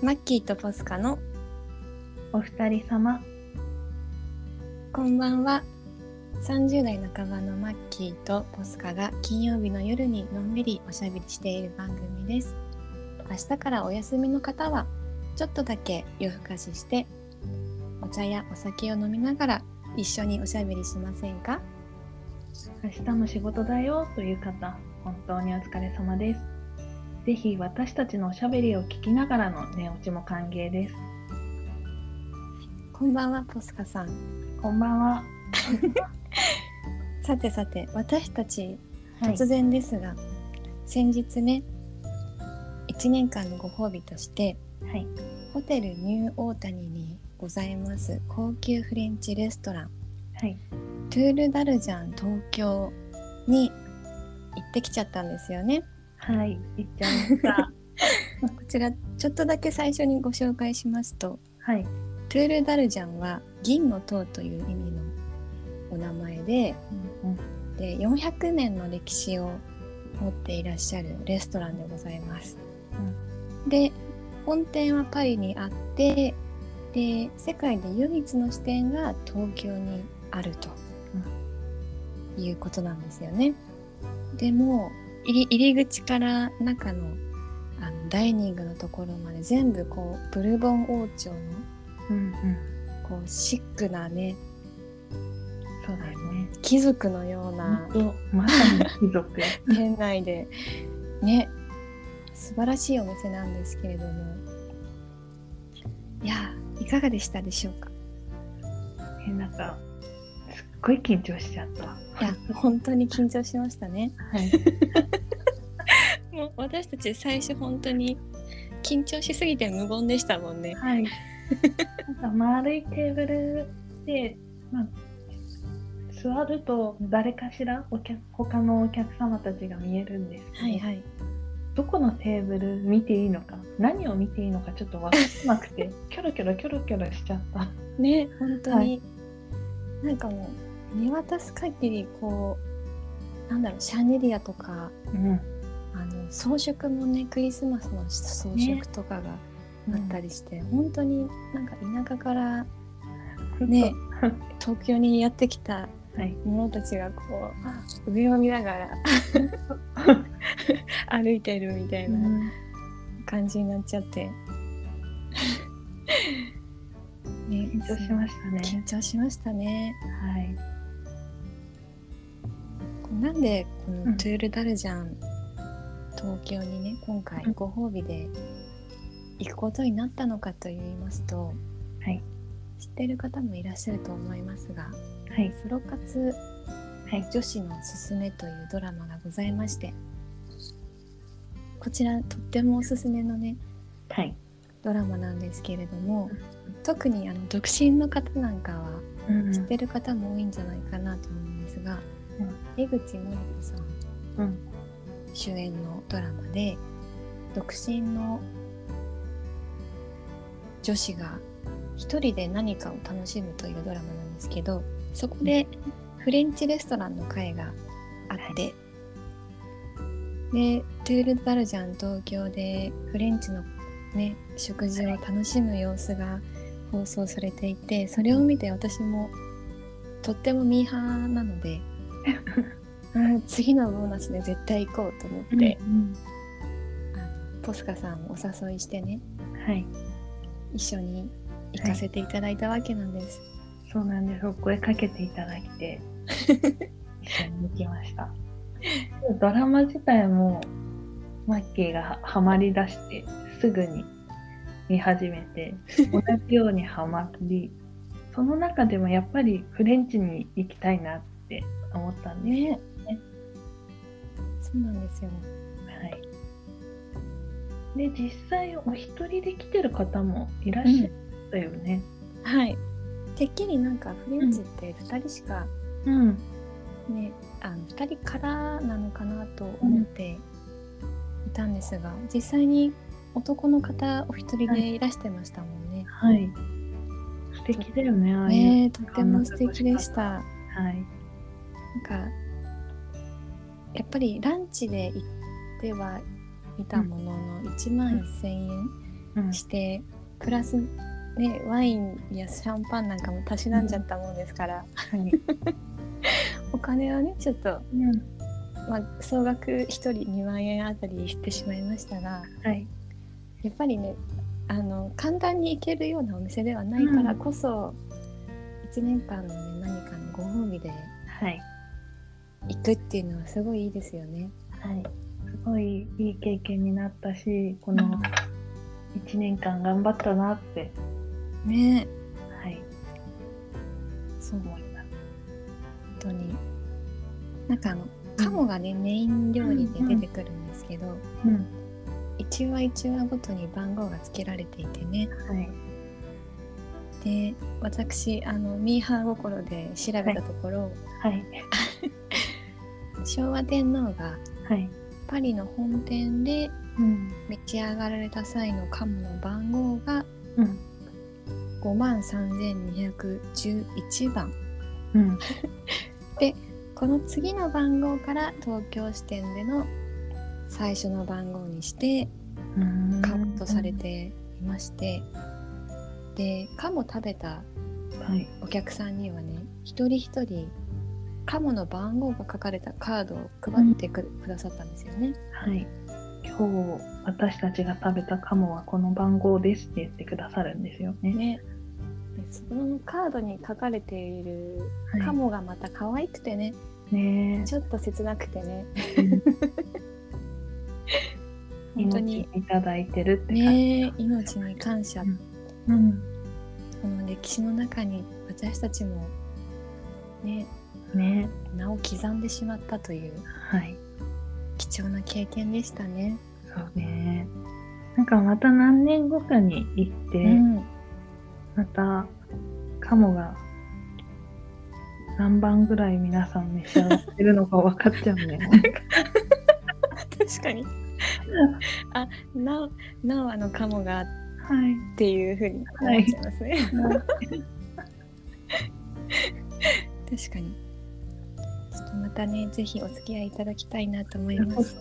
マッキーとポスカのお二人様。こんばんは。30代半ばのマッキーとポスカが金曜日の夜にのんびりおしゃべりしている番組です。明日からお休みの方はちょっとだけ夜更かししてお茶やお酒を飲みながら一緒におしゃべりしませんか？明日も仕事だよという方本当にお疲れ様です。ぜひ私たちのおしゃべりを聞きながらの寝落ちも歓迎です。こんばんはポスカさん。こんばんは。さてさて私たちはい。突然ですが、先日ね1年間のご褒美としてはい。ホテルニューオータニにございます高級フレンチレストラン。はい。トゥールダルジャン東京に行ってきちゃったんですよねはい行っちゃいました。こちらちょっとだけ最初にご紹介しますと。はい。トゥールダルジャンは銀の塔という意味のお名前でうんで400年の歴史を持っていらっしゃるレストランでございます。で本店はパリにあってで世界で唯一の支店が東京にあると、いうことなんですよね。でも入り入り口から中のあのダイニングのところまで全部こうブルボン王朝のうんうん。こうシックなねそうだよね。貴族のようなまさに貴族。店内でね素晴らしいお店なんですけれども。いやいかがでしたでしょうか？えなんかごい緊張しちゃった。いや本当に緊張しましたね。はい。もう私たち最初本当に緊張しすぎて無言でしたもんね。はい。なんか丸いテーブルで、まあ、座ると誰かしらお客他のお客様たちが見えるんですけど、はいはい。どこのテーブル見ていいのか何を見ていいのかちょっと分からなくてキョロキョロキョロキョロしちゃった。ね本当に、はなんかもう見渡す限りこうなんだろうシャンデリアとかうん、あの装飾もねクリスマスの装飾とかがあったりして、本当になんか田舎からね 東京にやってきたはい、者たちがこう上を見ながら 歩いてるみたいな感じになっちゃって、ね、緊張しましたね。緊張しましたね。はい、なんでこうん。のトゥールダルジャン東京にね今回うん。ご褒美で行くことになったのかと言いますと、はい。知ってる方もいらっしゃると思いますがはい、ソロ活はい、女子のすすめというドラマがございましてこちらとってもおすすめのねはい。ドラマなんですけれども特にあの独身の方なんかはうん。知ってる方も多いんじゃないかなと思うんですが、江口のり子さん。うん、主演のドラマで独身の女子が一人で何かを楽しむというドラマなんですけどそこでフレンチレストランの会があって、でトゥール・バルジャン東京でフレンチのね食事を楽しむ様子が放送されていてそれを見て私もとってもミーハーなのでうん次のボーナスで絶対行こうと思って、うんあのポスカさんをお誘いしてねはい、一緒に行かせていただいたわけなんです。そうなんです。お声かけていただいて 一緒に行きました。ドラマ自体もマッキーがハマりだしてすぐに見始めて 同じようにハマりその中でもやっぱりフレンチに行きたいなって思ったんです。ねそうなんですよ。はい、で実際お一人で来てる方もいらっしゃったよね。はい。てっきりなんかフレンチって2人しかうん、ね、あの2人からなのかなと思っていたんですが、実際に男の方お一人でいらしてましたもんね。はい。素敵だよね、ああいう。ねえとっても素敵でした。はい。なんかやっぱりランチで行ってはいたものの1万1000円うんして、プラスねワインやシャンパンなんかもたしなんじゃったもんですから、はい。お金はねちょっと、うん。まあ、総額1人2万円あたりしてしまいましたがはい。やっぱりねあの簡単に行けるようなお店ではないからこそ、1年間の、ね、何かのご褒美ではい。行くっていうのはすごいいいですよね。はい。すごいいい経験になったし、この1年間頑張ったなって、ねはい、そう思います。本当になんかあの鴨がね、メイン料理で出てくるんですけど、うん。1話1話ごとに番号が付けられていてねはい。で私あのミーハー心で調べたところ、はい。昭和天皇がはい。パリの本店でうん。召し上がられた際の鴨の番号がうん。5万3211番うん。この次の番号から東京支店での最初の番号にしてうんカウントされていまして、で鴨食べたはい。お客さんにはね一人一人鴨の番号が書かれたカードを配ってく,、くださったんですよね。はい。今日私たちが食べたカモはこの番号ですって言ってくださるんですよね。ねでそのカードに書かれているはい鴨がまた可愛くてね、ねちょっと切なくてねえ。うん本当に命いただいてるって感じ。ね命に感謝、うんうん。この歴史の中に私たちもねね名を刻んでしまったというはい。貴重な経験でしたね。そうね。なんかまた何年後かに行って、うん、またカモが何番ぐらい皆さん召し上がってるのか分かっちゃうね。確かにあななおあの鴨がっはい。ていうふうに思っちゃいますね。確かに またねぜひお付き合いいただきたいなと思います。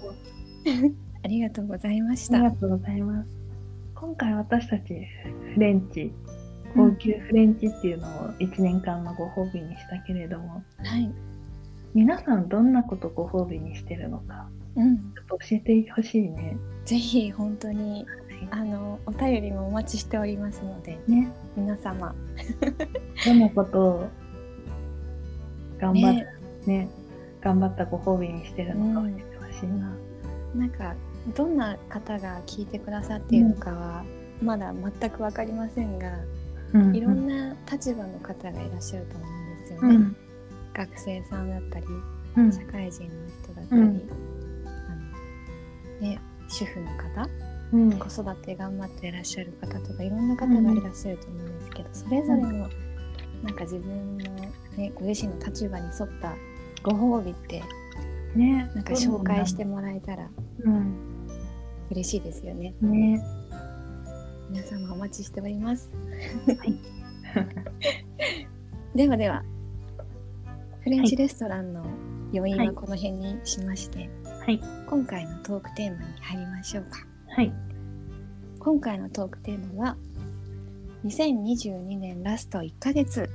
ありがとうございました。ありがとうございます。今回私たちフレンチ、高級フレンチっていうのを1年間のご褒美にしたけれども、はい、皆さんどんなことご褒美にしてるのか、うん、ちょっと教えてほしいね。ぜひ本当にあのお便りもお待ちしておりますのでね、皆様 どんなことを頑張っねね頑張ったご褒美にしてるのか教えてほしいな。なんかどんな方が聞いてくださっているのかはまだ全く分かりませんが、うん。いろんな立場の方がいらっしゃると思うんですよね。うん。学生さんだったりうん。社会人の人だったり、うん。あのね、主婦の方うん。子育て頑張っていらっしゃる方とかいろんな方がいらっしゃると思うんですけど、それぞれのなんか自分の、ね、ご自身の立場に沿ったご褒美ってねなんか紹介してもらえたらうん。嬉しいですよね。ね。皆様お待ちしております。はい。ではではフレンチレストランの余韻はこの辺にしまして、はい。今回のトークテーマに入りましょうか。はい。今回のトークテーマは2022年ラスト1ヶ月。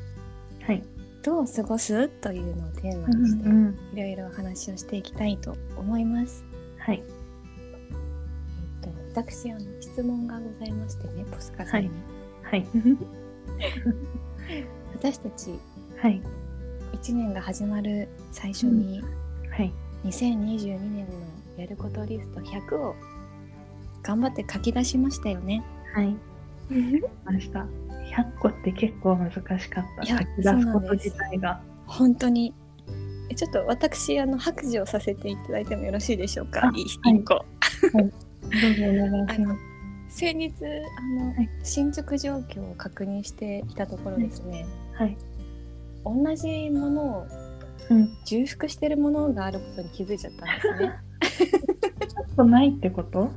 はいどう過ごすというのをテーマうにしてんいろいろお話をしていきたいと思います。はい。えっと、私あの質問がございましてねポスカさんに、はい。私たちはい。1年が始まる最初に、はい。2022年のやることリスト100を頑張って書き出しましたよね。はい。ました100個って結構難しかった。書き出すこと自体が。本当に。えちょっと私あの白状させていただいてもよろしいでしょうか？あいはい。一個。どうぞお願いします。先日あの、はい。進捗状況を確認していたところですね、はい。同じものをうん。重複してるものがあることに気づいちゃったんですね。ちょっとないってこと？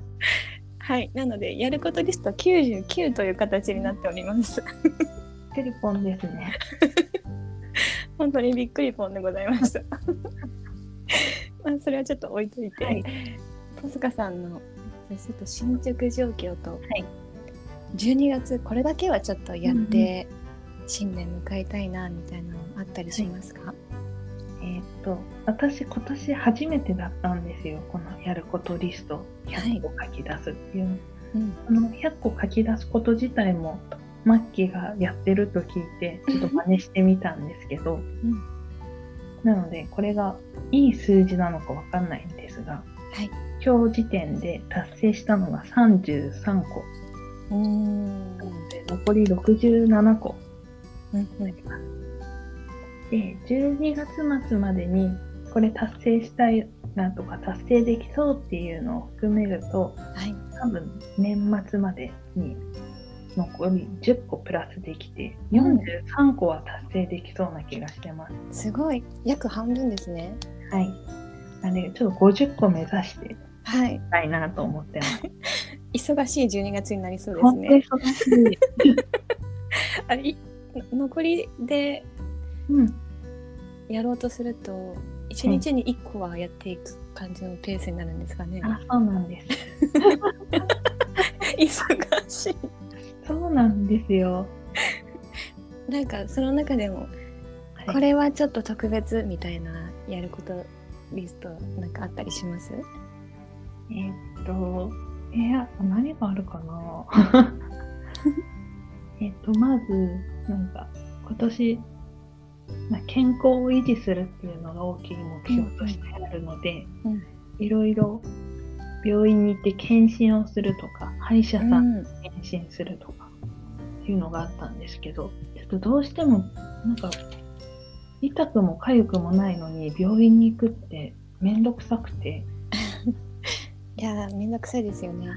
はい、なのでやることリスト99という形になっております。テレポンですね。本当にびっくりポンでございました。まあそれはちょっと置いといて、はい。ポスカさんのちょっと進捗状況と、はい。12月これだけはちょっとやって、新年迎えたいなみたいなのあったりしますか、えーっと。私今年初めてだったんですよこのやることリスト100個書き出すっていう。の、うん。あの100個書き出すこと自体もマッキーがやってると聞いてちょっと真似してみたんですけど、うん。なのでこれがいい数字なのかわかんないんですが。はい。今日時点で達成したのが33個うんなので残り67個。うんになります。で12月末までにこれ達成したいなとか達成できそうっていうのを含めるとはい多分年末までに残り10個プラスできてうん43個は達成できそうな気がしてます。すごい約半分ですねはい。なのでちょっと50個目指していきはいたいなと思ってます。忙しい12月になりそうです本当にね忙しい。あれい残りでうん。やろうとすると1日に1個はやっていく感じのペースになるんですかね、あ、そうなんです。忙しい。そうなんですよ。なんかその中でもはい。これはちょっと特別みたいなやることリストなんかあったりします？えーっと、いや、何があるかな？えっと、まず、なんか、今年、まあ、健康を維持するっていうのが大きい目標としてあるので、うん。いろいろ病院に行って検診をするとか、歯医者さんに検診するとか、っていうのがあったんですけど、ちょっとどうしても、なんか、痛くも痒くもないのに病院に行くってめんどくさくて、いやーめんどくさいですよね、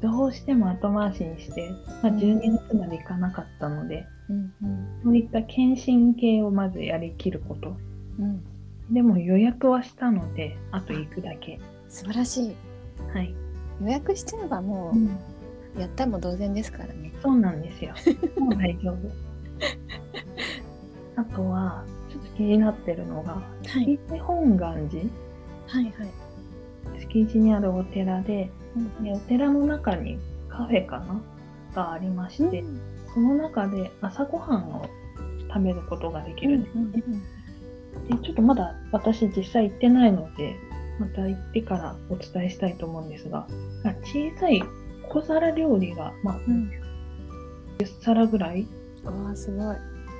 どうしても後回しにして、まあ、うん。12月まで行かなかったので、うんうん。そういった検診系をまずやりきること。うん、でも予約はしたので、あと行くだけ。素晴らしい。はい。予約しちゃえばもうん。うやったも同然ですからね。そうなんですよ。もう大丈夫。あとは、ちょっと気になってるのが、はい。日本願寺。はいはい。敷地にあるお寺で、うん。でお寺の中にカフェかな？がありまして、うんその中で朝ごはんを食べることができる。んですね。でちょっとまだ私実際行ってないので、また行ってからお伝えしたいと思うんですが、あ小さい小皿料理が、まあ、うん10皿ぐらいあすごい、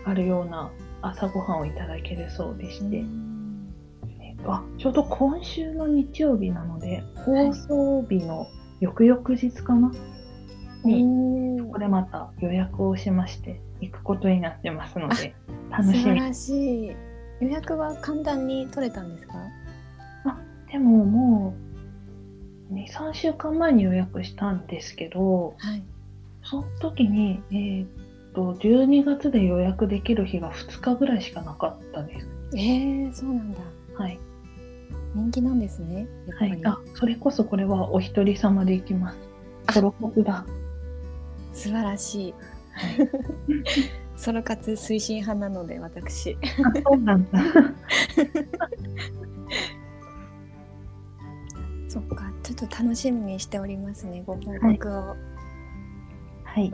あるような朝ごはんをいただけるそうでして、うん。えっとあちょうど今週の日曜日なので、放送日の翌々日かな、に、おーここでまた予約をしまして行くことになってますので、楽しみ。素晴らしい予約は簡単に取れたんですか？でももう、2、3週間前に予約したんですけど、はいその時に、えーっと、12月で予約できる日が2日ぐらいしかなかったです。えー、そうなんだはい。人気なんですねはい。あ、それこそこれはお一人様で行きます。ソロコだ。素晴らしいはい。ソロ活推進派なので私あ、そうなんだ。そっかちょっと楽しみにしておりますねご報告を、はい。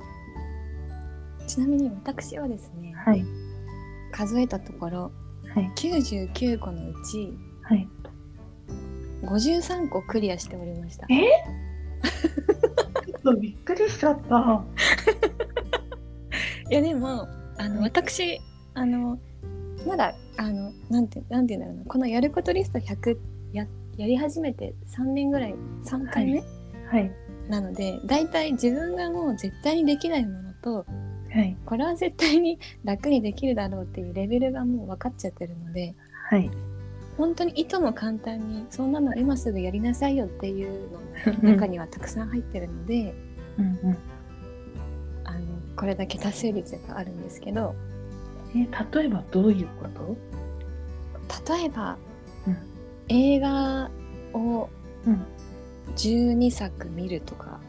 ちなみに私はですね、はい。数えたところはい。99個のうちはい。53個クリアしておりましたえ？ちょっとびっしちゃった。いやでもあの、はい私あのまだあのなんてなんて言うんだろうなこのやることリスト100ややり始めて3年ぐらい3回目、はい。なので大体自分がもう絶対にできないものとはい。これは絶対に楽にできるだろうっていうレベルがもう分かっちゃってるのではい。本当にいとも簡単にそんなの今すぐやりなさいよっていうのの 中にはたくさん入ってるのでうんうん。あのこれだけ達成率があるんですけどえ、例えばどういうこと？例えば、うん映画をうん。12作見るとか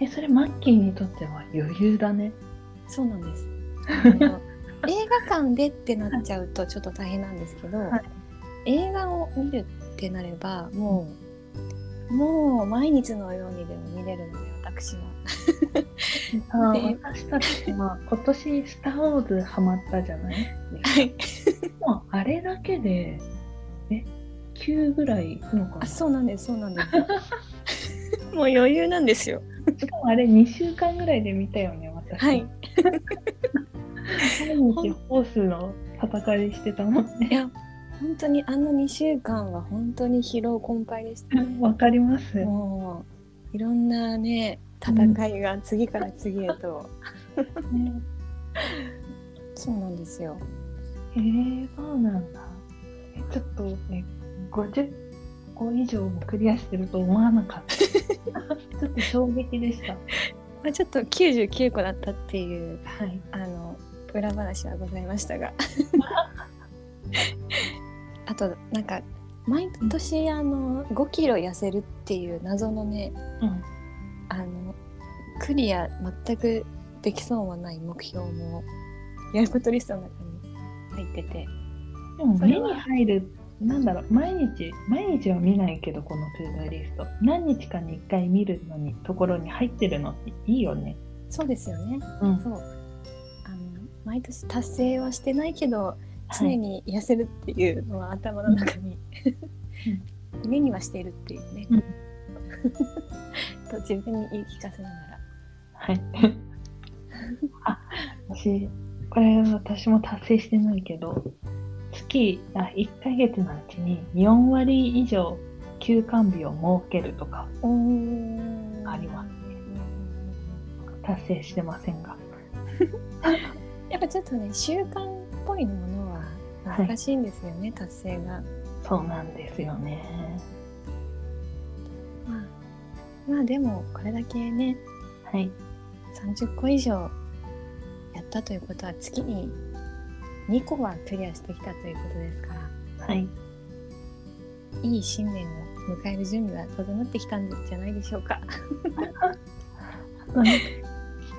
え、それマッキーにとっては余裕だね。そうなんです 映画館でってなっちゃうとちょっと大変なんですけど、はい映画を見るってなればもう、もう毎日のようにでも見れるので私はあで私たちは今年「スター・ウォーズ」ハマったじゃない？はい。もうあれだけでえ9ぐらいいくのかあ、そうなんです、そうなんです。もう余裕なんですよ。なしかもあれ2週間ぐらいで見たよね私はい。毎日ホースの戦いしてたもんねいや、本当にあの2週間は本当に疲労困憊でしたね。わかりますもういろんなね戦いが次から次へと、ねそうなんですよ。えー、そうなんだ。えちょっとね50個以上もクリアしてると思わなかった。ちょっと衝撃でした。まあ、ちょっと99個だったっていうはい。あの裏話はございましたが。あとなんか毎年あの5キロ痩せるっていう謎のねうん。あのクリア全くできそうもない目標もやることリストの中に入ってて。でも目に入るなんだろう毎日毎日は見ないけどこの to do list。何日かに1回見るのにところに入ってるのっていいよね。そうですよね。うん。そう。あの毎年達成はしてないけど常はい。に痩せるっていうのは頭の中に、目にはしているっていうね、うん。と自分に言い聞かせながら。はい。あ私これ私も達成してないけど月あ1ヶ月のうちに4割以上休館日を設けるとかあります達成してませんが。やっぱちょっとね習慣っぽいものは難しいんですよね、達成が。そうなんですよね。まあ、まあでもこれだけねはい。30個以上やったということは月に2個はクリアしてきたということですから。はい。いい新年を迎える準備は整ってきたんじゃないでしょうか。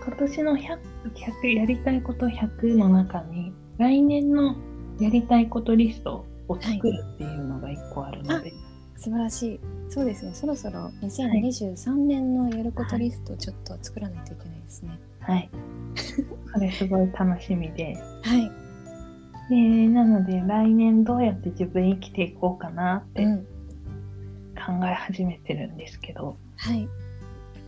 今年の 100, 100やりたいこと100の中に来年のやりたいことリストを作るっていうのが1個あるので、素晴らしい。そうですね。そろそろ2023年のやることリストをちょっと作らないといけないですね。はい。それすごい楽しみで。はい。で、なので来年どうやって自分生きていこうかなってうん。考え始めてるんですけど、はい。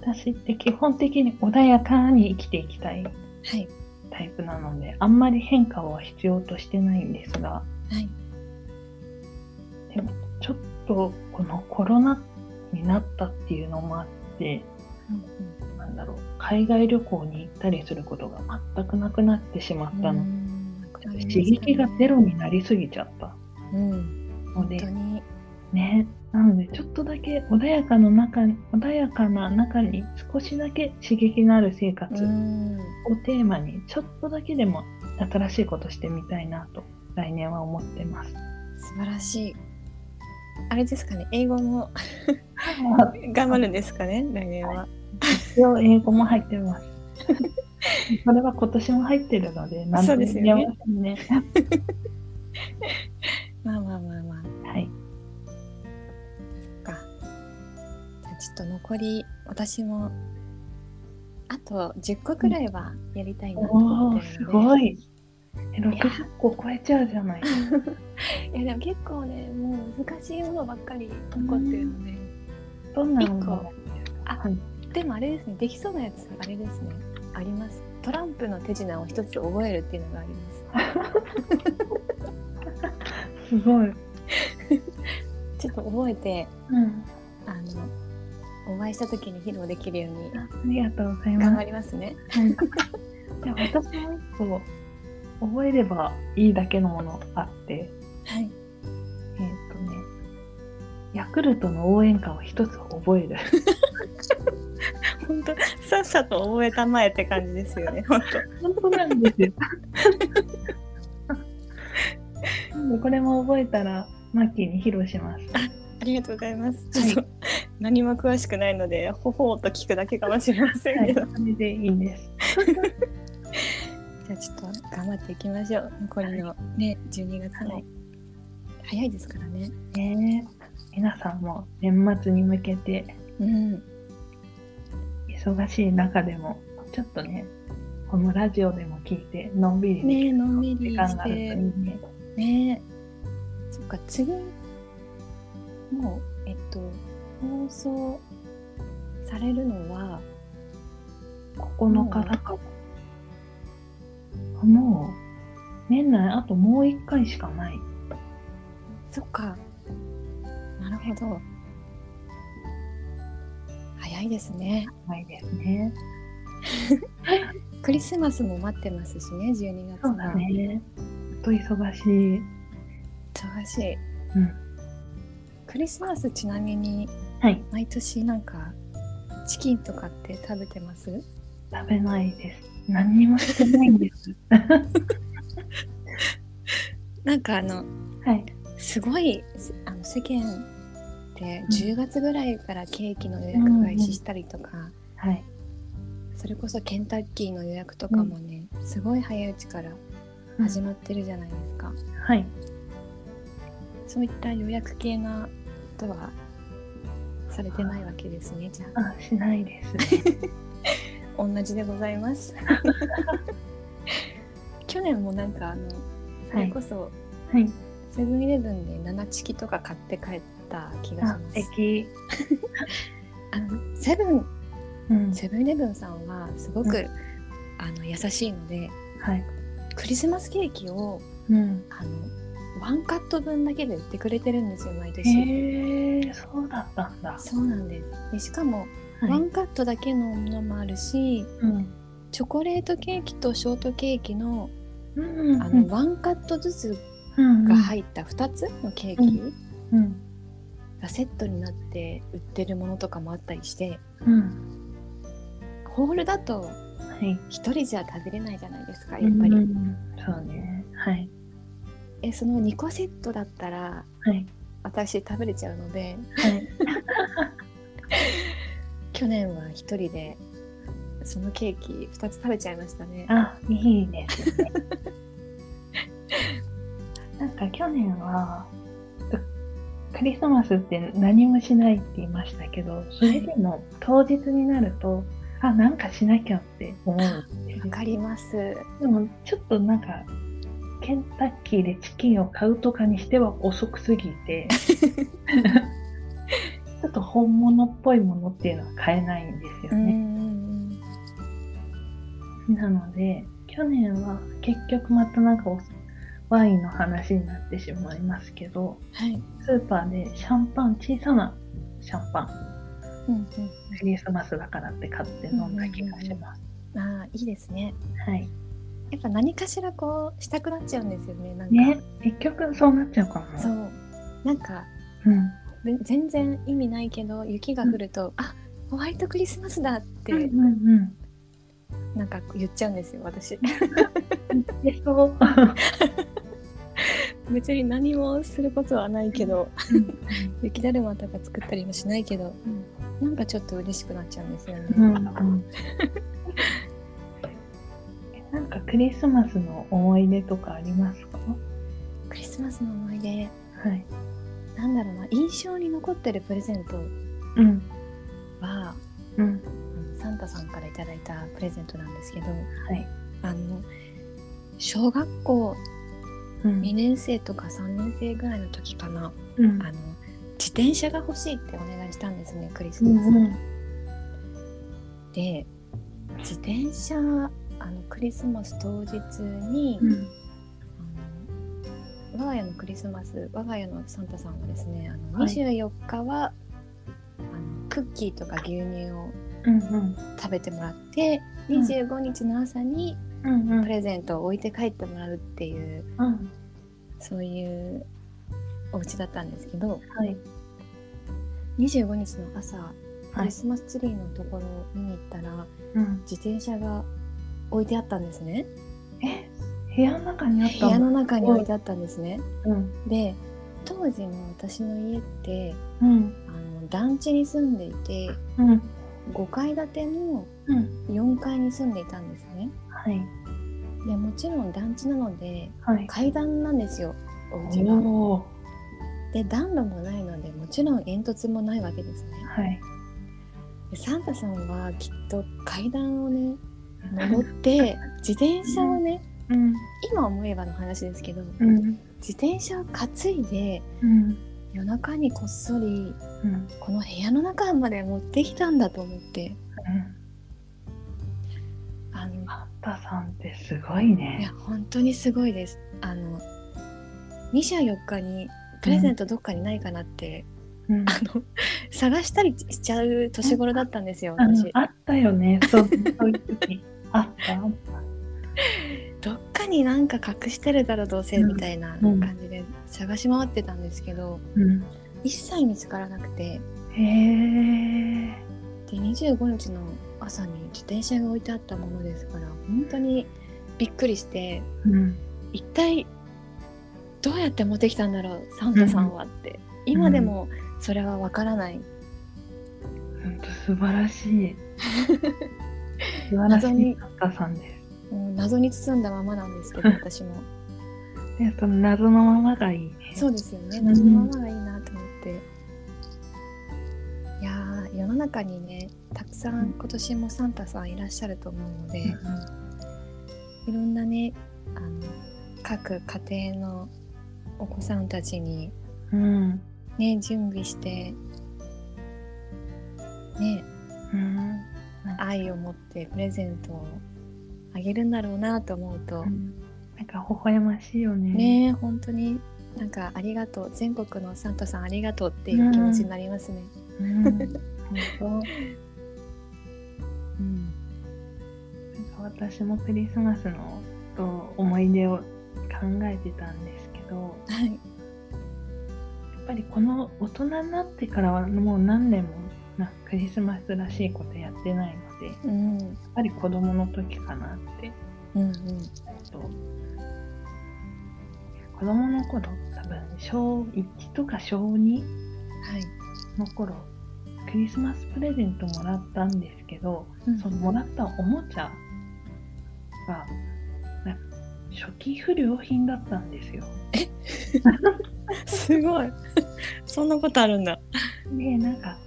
私って基本的に穏やかに生きていきたいはい。タイプなので、あんまり変化は必要としてないんですが、はい。でもちょっとこのコロナになったっていうのもあって、うんなんだろう、海外旅行に行ったりすることが全くなくなってしまうん。ったの。うん刺激がゼロになりすぎちゃったうん。ので本当、に。ね、なのでちょっとだけ穏やかの中に、穏やかな中に少しだけ刺激のある生活をうん。テーマに、ちょっとだけでも新しいことしてみたいなと来年は思ってます。素晴らしい。あれですかね。英語も 頑張るんですかね。来年は。一応英語も入ってます。それは今年も入ってるので、何とも言えませんね。まあまあまあまあ。ちょっと残り私もあと10個くらいはやりたいなと思ってるので。ごい。え60個超えちゃうじゃない。いや でも結構ねもう難しいものばっかり残ってるので。どんなもの？あはいでもあれですねできそうなやつあれですねあります。トランプの手品を一つ覚えるっていうのがあります。すごい。ちょっと覚えてうん。あのお会いした時に披露できるようにありがとうござい頑張ます。りますね。はい じゃあ私も一個覚えればいいだけのものあって、はい。えっ、とね、ヤクルトの応援歌を一つ覚える。本当さっさと覚えたまえって感じですよね。本本当なんですよ。これも覚えたら、マッキーに披露します。ありがとうございます。はい何も詳しくないので、ほほーっと聞くだけかもしれませんはい、けど、それでいいんです。じゃあちょっと頑張っていきましょう。残りのね、12月も、はい早いですからね。ねえ皆さんも年末に向けてうん。忙しい中でもちょっとねこのラジオでも聞いてのんびりねのんびり時間があるといいね。ねそっか次もうえっと放送されるのは9日だから。もう年内あともう1回しかない。そっかなるほど早いですねないですね。クリスマスも待ってますしね12月そうだは、ね。と忙しい。忙しいうん。クリスマスちなみにはい。毎年なんかチキンとかって食べてます？食べないです。何にもしてないんです。なんかあのはい。すごいすあの世間でうん10月ぐらいからケーキの予約開始したりとか、はい。それこそケンタッキーの予約とかもね、すごい早いうちから始まってるじゃないですか、はい。そういった予約系なことはされてないわけですねじゃああ、しないです。同じでございます 去年もなんかあのそれこそはい。セブンイレブンで7チキとか買って帰った気がしあま、す。あ のセブンうん。セブンイレブンさんはすごく、うあの優しいのではい。クリスマスケーキをうん。あのワンカット分だけで売ってくれてるんですよ毎年。へえ、そうだったんだ。そうなんですでしかも、はい。ワンカットだけのものもあるしうん。チョコレートケーキとショートケーキのうん。あのワンカットずつうん。が入った2つのケーキうん。がセットになって売ってるものとかもあったりしてうん。ホールだとはい。1人じゃ食べれないじゃないですかやっぱり。うんそうね。はい。えその2個セットだったらはい。私食べれちゃうのではい。去年は1人でそのケーキ2つ食べちゃいましたね。あ、いいですね。なんか去年は、クリスマスって何もしないって言いましたけど、それでも当日になると、あ、なんかしなきゃって思うんですよ。わかります。でもちょっとなんか、ケンタッキーでチキンを買うとかにしては遅くすぎて、ちょっと本物っぽいものっていうのは買えないんですよね。なので去年は結局またなんかおワインの話になってしまいますけどはい。スーパーでシャンパン小さなシャンパンうんうんクリスマスだからって買って飲んだ気がします、うん、ああいいですね。はいやっぱ何かしらこうしたくなっちゃうんですよね。なんか、ね結局そうなっちゃうかも。そう。なんかうん。で全然意味ないけど雪が降ると、あホワイトクリスマスだって、うんうんうん。なんか言っちゃうんですよ私。でそう。別に何もすることはないけど雪だるまとか作ったりもしないけど、なんかちょっと嬉しくなっちゃうんですよね。うんかクリスマスの思い出とかありますか？クリスマスの思い出？はい。なんだろうな。印象に残ってるプレゼントうん。はうん。うんサンタさんからいただいたプレゼントなんですけどはい。あの小学校うん。2年生とか3年生ぐらいの時かな。うん。あの自転車が欲しいってお願いしたんですねクリスうマス、んうん。で自転車あのクリスマス当日に、うん。あの我が家のクリスマス我が家のサンタさんはですねあのはい。24日は、あのクッキーとか牛乳をうんうん。食べてもらってうん。25日の朝にうんうん。プレゼントを置いて帰ってもらうっていううん。そういうお家だったんですけどはい。25日の朝クはい。リスマスツリーのところを見に行ったら、うん。自転車が置いてあったんですね。え部屋の中にあった部屋のの中に置いてあったんですね。うん。で当時の私の家ってうん。あの団地に住んでいてうん。5階建てのうん。4階に住んでいたんですね。はい。でもちろん団地なのではい。階段なんですよお家が。で暖炉もないのでもちろん煙突もないわけですね。はい。でサンタさんはきっと階段をね登って自転車をねうん今思えばの話ですけどうん自転車を担いでうん夜中にこっそりうんこの部屋の中まで持ってきたんだと思って。あのあんたさんってすごいいやね。本当にすごいです。あの2社4日にプレゼントどっかにないかなって、うん。あの探したりしちゃう年頃だったんですよ私。あったよね。そうそういう時あったあっどっかになんか隠してるだろどうせうんみたいなうん感じで探し回ってたんですけど、た。うん。一切見つからなくてへえ。で25日の朝に自転車が置いてあったものですから本当にびっくりしてうん。一体どうやって持ってきたんだろうサンタさんはって、今でもそれはわからない、本当素晴らしい。謎にさんです。もう謎に包んだままなんですけど私もね、その謎のままがいいね。そうですよねうん謎のままがいいなと思って、いやー世の中にねたくさん今年もサンタさんいらっしゃると思うので、いろんなねあの各家庭のお子さんたちにうん。ね準備してねうん。愛を持ってプレゼントをあげるんだろうなと思うと、うんなんか微笑ましいよね。ね本当になんかありがとう全国のサンタさんありがとうっていう気持ちになりますね。うん。本当。なんかうん私もクリスマスのと思い出を考えてたんですけど、はいやっぱりこの大人になってからはもう何年もなクリスマスらしいことやってないので、やっうんぱり子供の時かなって。うんうん。と、子供の頃多分小1とか小2はい。の頃クリスマスプレゼントもらったんですけど、うん。そのもらったおもちゃがな初期不良品だったんですよ。すごい。そんなことあるんだ。でなんか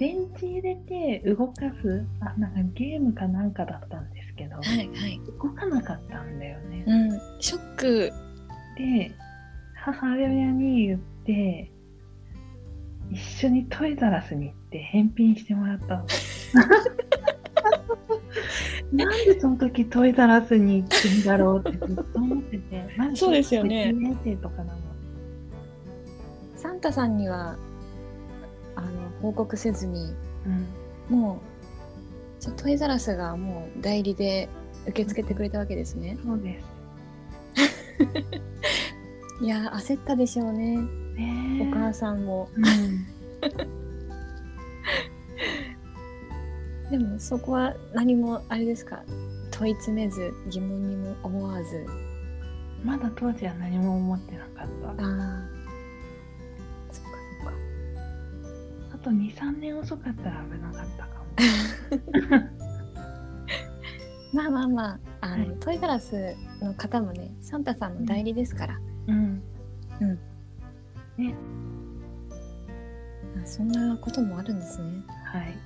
電池入れて動かす？あなんかゲームかなんかだったんですけど、はいはい。動かなかったんだよね。うんショックで母親に言って一緒にトイザらスに行って返品してもらったの。なんでその時トイザらスに行ってんだろうってずっと思ってて。そうですよね1年生とかなの？サンタさんにはあの報告せずにうん。もうトイザラスがもう代理で受け付けてくれたわけですね。そうです。いやー焦ったでしょうねねお母さんも。うん。でもそこは何もあれですか？問い詰めず疑問にも思わずまだ当時は何も思ってなかった。あと2、3年遅かったら危なかったかも。まあまあまああの、はい。トイザラスの方もねサンタさんの代理ですから、うん。あそんなこともあるんですね。はい。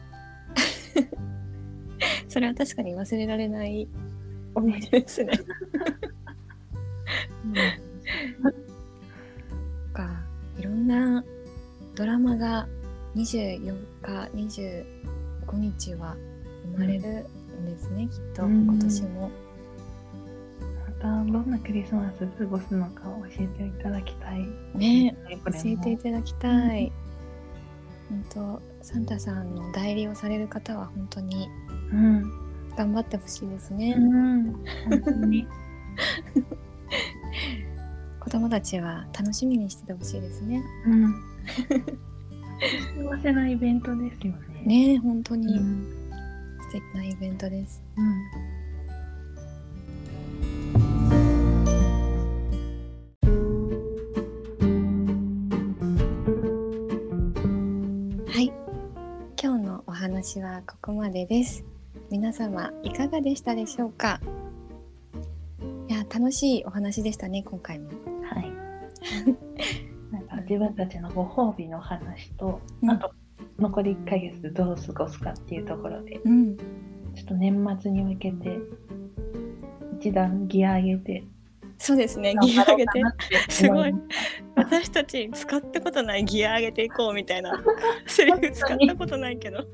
それは確かに忘れられない思い出ですね。か。いろんなドラマが24日25日は生まれるんですね、きっとうん今年も、またどんなクリスマス過ごすのか教えていただきたい。ね教えていただきたい、本当サンタさんの代理をされる方は本当にうん。頑張ってほしいですね、うん。本当に。子供たちは楽しみにしててほしいですねうん。幸せなイベントですよね。ね本当うにん。素敵なイベントです、うん。はい今日のお話はここまでです皆様いかがでしたでしょうか？いや楽しいお話でしたね今回もはい。自分たちのご褒美の話と、うん。あと残り1ヶ月どう過ごすかっていうところでうん。ちょっと年末に向けて一段ギア上げてそうですねギア上げて。す。ごい。私たち使ったことないギア上げていこうみたいな セリフ使ったことないけど。ち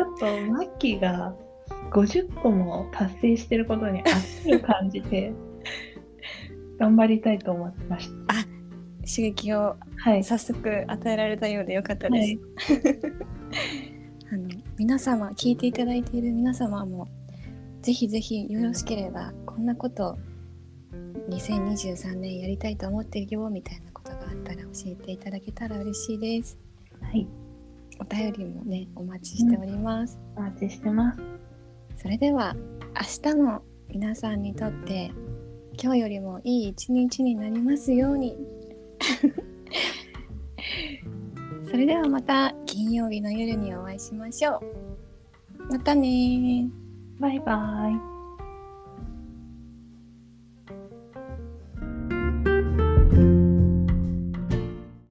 ょっとマッキーが50個も達成してることに熱い感じて頑張りたいと思いました。あ刺激を早速与えられたようでよかったです。はい、あの皆様聞いていただいている皆様もぜひぜひよろしければこんなこと2023年やりたいと思ってるよみたいなことがあったら教えていただけたら嬉しいです。はい。お便りもねお待ちしております。うん、お待ちしてます。それでは明日も皆さんにとって今日よりもいい一日になりますように。それではまた金曜日の夜にお会いしましょう。またねバイバイ。